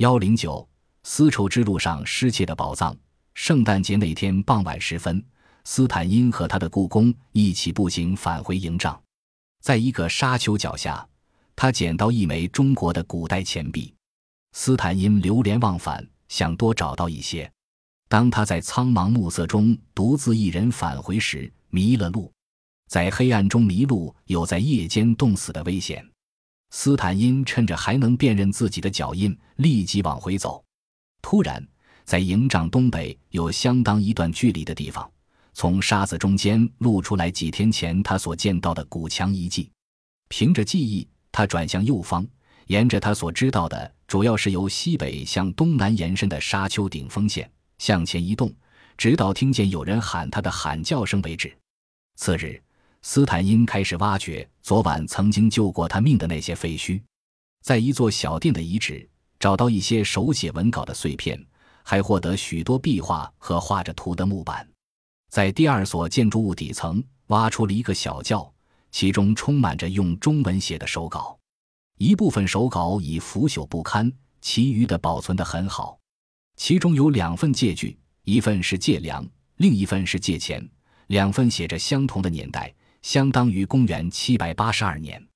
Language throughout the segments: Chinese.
幺零九，丝绸之路上失窃的宝藏。圣诞节那天傍晚时分，斯坦因和他的故宫一起步行返回营帐，在一个沙丘脚下，他捡到一枚中国的古代钱币。斯坦因流连忘返，想多找到一些。当他在苍茫暮色中独自一人返回时，迷了路。在黑暗中迷路，有在夜间冻死的危险。斯坦因趁着还能辨认自己的脚印，立即往回走。突然，在营帐东北有相当一段距离的地方，从沙子中间露出来几天前他所见到的古墙遗迹。凭着记忆，他转向右方，沿着他所知道的，主要是由西北向东南延伸的沙丘顶峰线向前移动，直到听见有人喊他的喊叫声为止。次日。斯坦因开始挖掘昨晚曾经救过他命的那些废墟，在一座小店的遗址找到一些手写文稿的碎片，还获得许多壁画和画着图的木板。在第二所建筑物底层挖出了一个小窖，其中充满着用中文写的手稿，一部分手稿已腐朽不堪，其余的保存得很好。其中有两份借据，一份是借粮，另一份是借钱，两份写着相同的年代。相当于公元七百八十二年，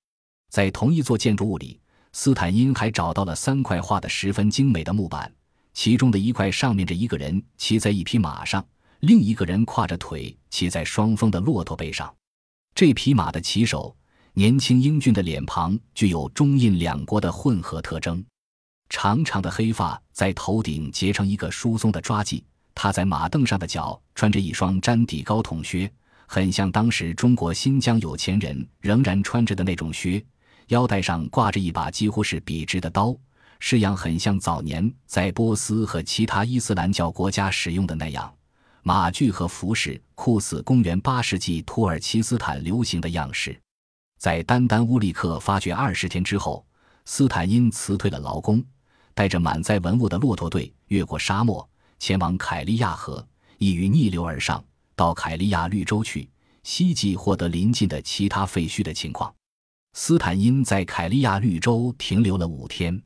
在同一座建筑物里，斯坦因还找到了三块画的十分精美的木板，其中的一块上面着一个人骑在一匹马上，另一个人跨着腿骑在双峰的骆驼背上。这匹马的骑手年轻英俊的脸庞具有中印两国的混合特征，长长的黑发在头顶结成一个疏松的抓髻，他在马凳上的脚穿着一双毡底高筒靴。很像当时中国新疆有钱人仍然穿着的那种靴，腰带上挂着一把几乎是笔直的刀，式样很像早年在波斯和其他伊斯兰教国家使用的那样。马具和服饰酷似公元八世纪土耳其斯坦流行的样式。在丹丹乌利克发掘二十天之后，斯坦因辞退了劳工，带着满载文物的骆驼队越过沙漠，前往凯利亚河，意欲逆流而上。到凯利亚绿洲去，希冀获得邻近的其他废墟的情况。斯坦因在凯利亚绿洲停留了五天，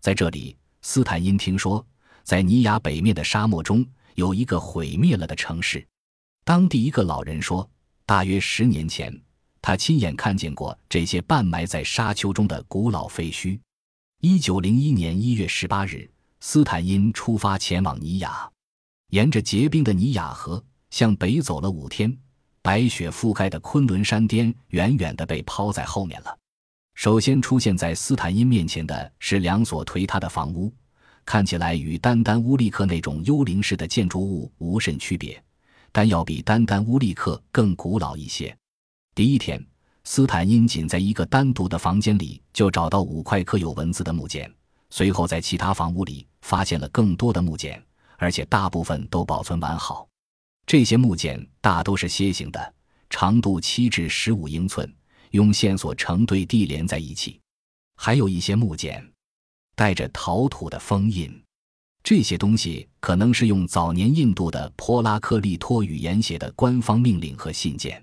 在这里，斯坦因听说，在尼亚北面的沙漠中有一个毁灭了的城市。当地一个老人说，大约十年前，他亲眼看见过这些半埋在沙丘中的古老废墟。一九零一年一月十八日，斯坦因出发前往尼亚，沿着结冰的尼亚河。向北走了五天，白雪覆盖的昆仑山巅远远地被抛在后面了。首先出现在斯坦因面前的是两所颓塌的房屋，看起来与丹丹乌利克那种幽灵式的建筑物无甚区别，但要比丹丹乌利克更古老一些。第一天，斯坦因仅在一个单独的房间里就找到五块刻有文字的木简，随后在其他房屋里发现了更多的木简，而且大部分都保存完好。这些木简大都是楔形的，长度七至十五英寸，用线索成对地连在一起。还有一些木简带着陶土的封印，这些东西可能是用早年印度的坡拉克利托语言写的官方命令和信件。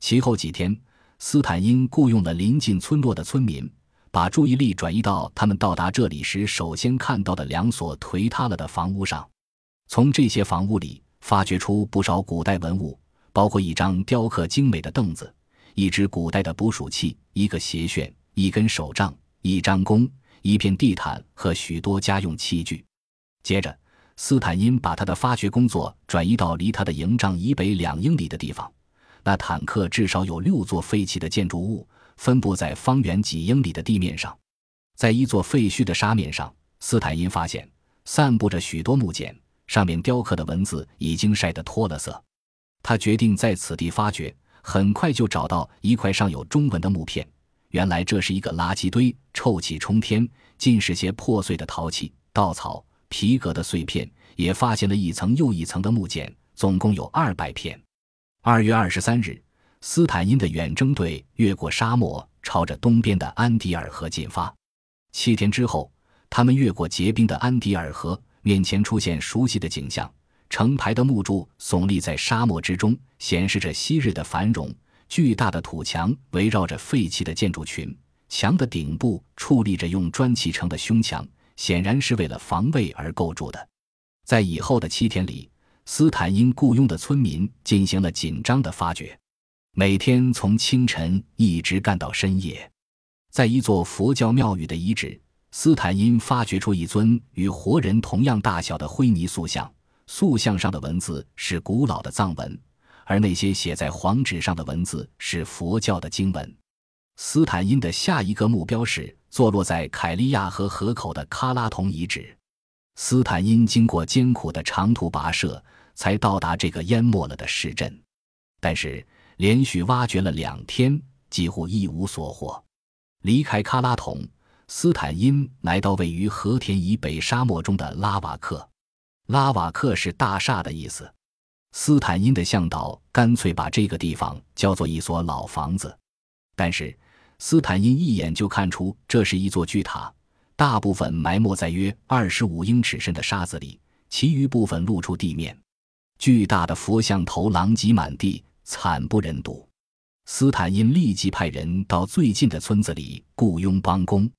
其后几天，斯坦因雇佣了临近村落的村民，把注意力转移到他们到达这里时首先看到的两所颓塌了的房屋上。从这些房屋里。发掘出不少古代文物，包括一张雕刻精美的凳子、一只古代的捕鼠器、一个鞋楦、一根手杖、一张弓、一片地毯和许多家用器具。接着，斯坦因把他的发掘工作转移到离他的营帐以北两英里的地方。那坦克至少有六座废弃的建筑物，分布在方圆几英里的地面上。在一座废墟的沙面上，斯坦因发现散布着许多木简。上面雕刻的文字已经晒得脱了色，他决定在此地发掘，很快就找到一块上有中文的木片。原来这是一个垃圾堆，臭气冲天，尽是些破碎的陶器、稻草、皮革的碎片。也发现了一层又一层的木简，总共有二百片。二月二十三日，斯坦因的远征队越过沙漠，朝着东边的安迪尔河进发。七天之后，他们越过结冰的安迪尔河。面前出现熟悉的景象，成排的木柱耸立在沙漠之中，显示着昔日的繁荣。巨大的土墙围绕着废弃的建筑群，墙的顶部矗立着用砖砌成的胸墙，显然是为了防卫而构筑的。在以后的七天里，斯坦因雇佣的村民进行了紧张的发掘，每天从清晨一直干到深夜。在一座佛教庙宇的遗址，斯坦因发掘出一尊与活人同样大小的灰泥塑像，塑像上的文字是古老的藏文，而那些写在黄纸上的文字是佛教的经文。斯坦因的下一个目标是坐落在凯利亚河河口的喀拉同遗址。斯坦因经过艰苦的长途跋涉，才到达这个淹没了的市镇，但是连续挖掘了两天，几乎一无所获。离开喀拉统，斯坦因来到位于和田以北沙漠中的拉瓦克。拉瓦克是大厦的意思。斯坦因的向导干脆把这个地方叫做一所老房子，但是。斯坦因一眼就看出这是一座巨塔，大部分埋没在约二十五英尺深的沙子里，其余部分露出地面。巨大的佛像头狼藉满地，惨不忍睹。斯坦因立即派人到最近的村子里雇佣帮工。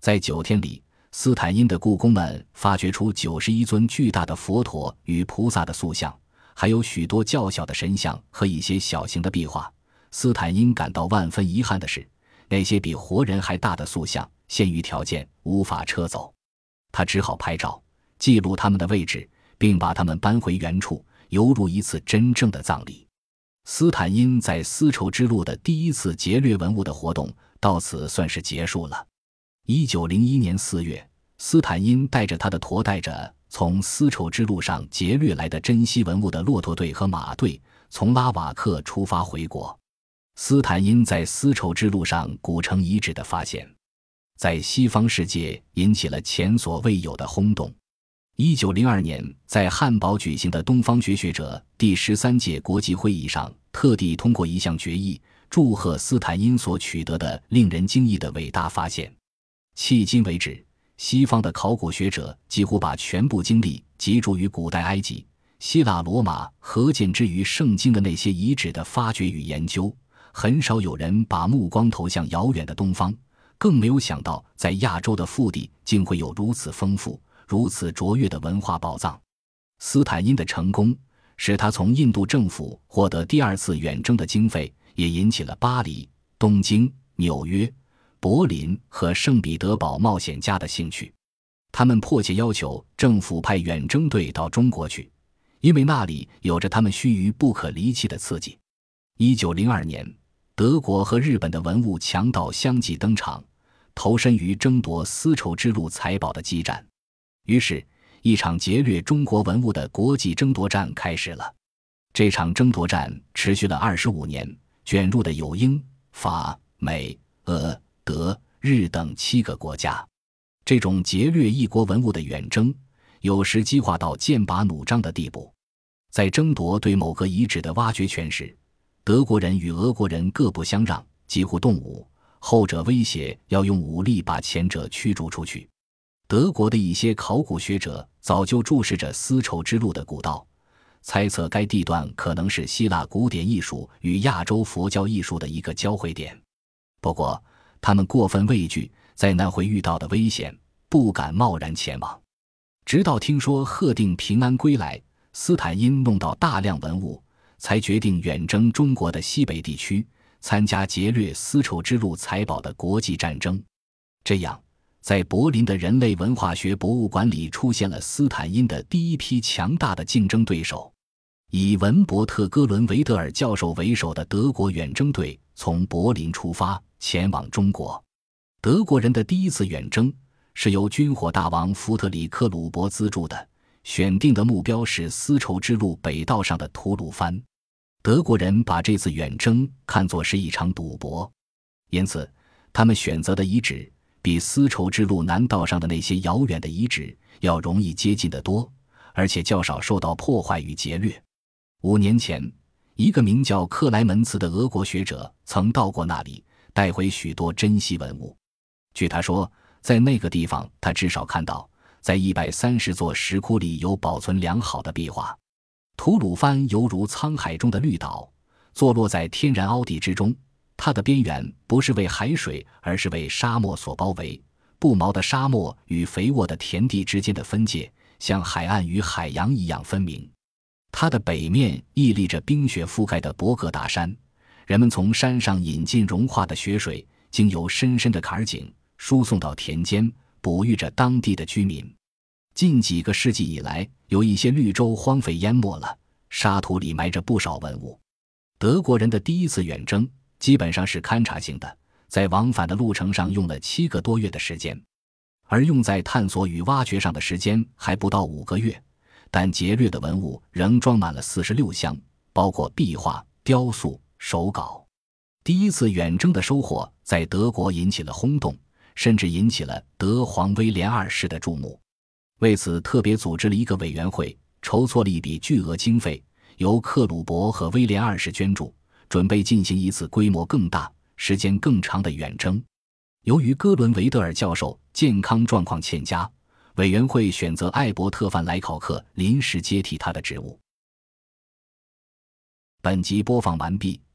在九天里，斯坦因的雇工们发掘出九十一尊巨大的佛陀与菩萨的塑像，还有许多较小的神像和一些小型的壁画。斯坦因感到万分遗憾的是。那些比活人还大的塑像，限于条件无法撤走，他只好拍照记录他们的位置，并把他们搬回原处，犹如一次真正的葬礼。斯坦因在丝绸之路的第一次劫掠文物的活动到此算是结束了。一九零一年四月，斯坦因带着他的驮带着从丝绸之路上劫掠来的珍稀文物的骆驼队和马队，从拉瓦克出发回国。斯坦因在丝绸之路上古城遗址的发现，在西方世界引起了前所未有的轰动。一九零二年，在汉堡举行的东方学学者第十三届国际会议上，特地通过一项决议，祝贺斯坦因所取得的令人惊异的伟大发现。迄今为止，西方的考古学者几乎把全部精力集中于古代埃及、希腊、罗马和见之于圣经的那些遗址的发掘与研究。很少有人把目光投向遥远的东方，更没有想到在亚洲的腹地竟会有如此丰富、如此卓越的文化宝藏。斯坦因的成功使他从印度政府获得第二次远征的经费，也引起了巴黎、东京、纽约、柏林和圣彼得堡冒险家的兴趣。他们迫切要求政府派远征队到中国去，因为那里有着他们须臾不可离弃的刺激。一九零二年。德国和日本的文物强盗相继登场，投身于争夺丝绸之路财宝的激战。于是，一场劫掠中国文物的国际争夺战开始了。这场争夺战持续了二十五年，卷入的有英、法、美、俄、德、日等七个国家。这种劫掠异国文物的远征，有时激化到剑拔弩张的地步。在争夺对某个遗址的挖掘权时，德国人与俄国人各不相让，几乎动武。后者威胁要用武力把前者驱逐出去。德国的一些考古学者早就注视着丝绸之路的古道，猜测该地段可能是希腊古典艺术与亚洲佛教艺术的一个交汇点。不过，他们过分畏惧在那会遇到的危险，不敢贸然前往。直到听说贺定平安归来，斯坦因弄到大量文物。才决定远征中国的西北地区，参加劫掠丝绸之路财宝的国际战争。这样，在柏林的人类文化学博物馆里出现了斯坦因的第一批强大的竞争对手。以文伯特·哥伦维德尔教授为首的德国远征队从柏林出发，前往中国。德国人的第一次远征是由军火大王福特里克·鲁伯资助的，选定的目标是丝绸之路北道上的吐鲁番。德国人把这次远征看作是一场赌博，因此他们选择的遗址比丝绸之路南道上的那些遥远的遗址要容易接近得多，而且较少受到破坏与劫掠。五年前，一个名叫克莱门茨的俄国学者曾到过那里，带回许多珍稀文物。据他说，在那个地方，他至少看到在一百三十座石窟里有保存良好的壁画。吐鲁番犹如沧海中的绿岛，坐落在天然凹地之中。它的边缘不是为海水，而是为沙漠所包围。不毛的沙漠与肥沃的田地之间的分界，像海岸与海洋一样分明。它的北面屹立着冰雪覆盖的博格达山，人们从山上引进融化的雪水，经由深深的坎儿井输送到田间，哺育着当地的居民。近几个世纪以来，有一些绿洲荒废淹没了，沙土里埋着不少文物。德国人的第一次远征基本上是勘察性的，在往返的路程上用了七个多月的时间，而用在探索与挖掘上的时间还不到五个月。但劫掠的文物仍装满了四十六箱，包括壁画、雕塑、手稿。第一次远征的收获在德国引起了轰动，甚至引起了德皇威廉二世的注目。为此，特别组织了一个委员会，筹措了一笔巨额经费，由克鲁伯和威廉二世捐助，准备进行一次规模更大、时间更长的远征。由于哥伦维德尔教授健康状况欠佳。委员会选择艾伯特·范莱考克临时接替他的职务。本集播放完毕，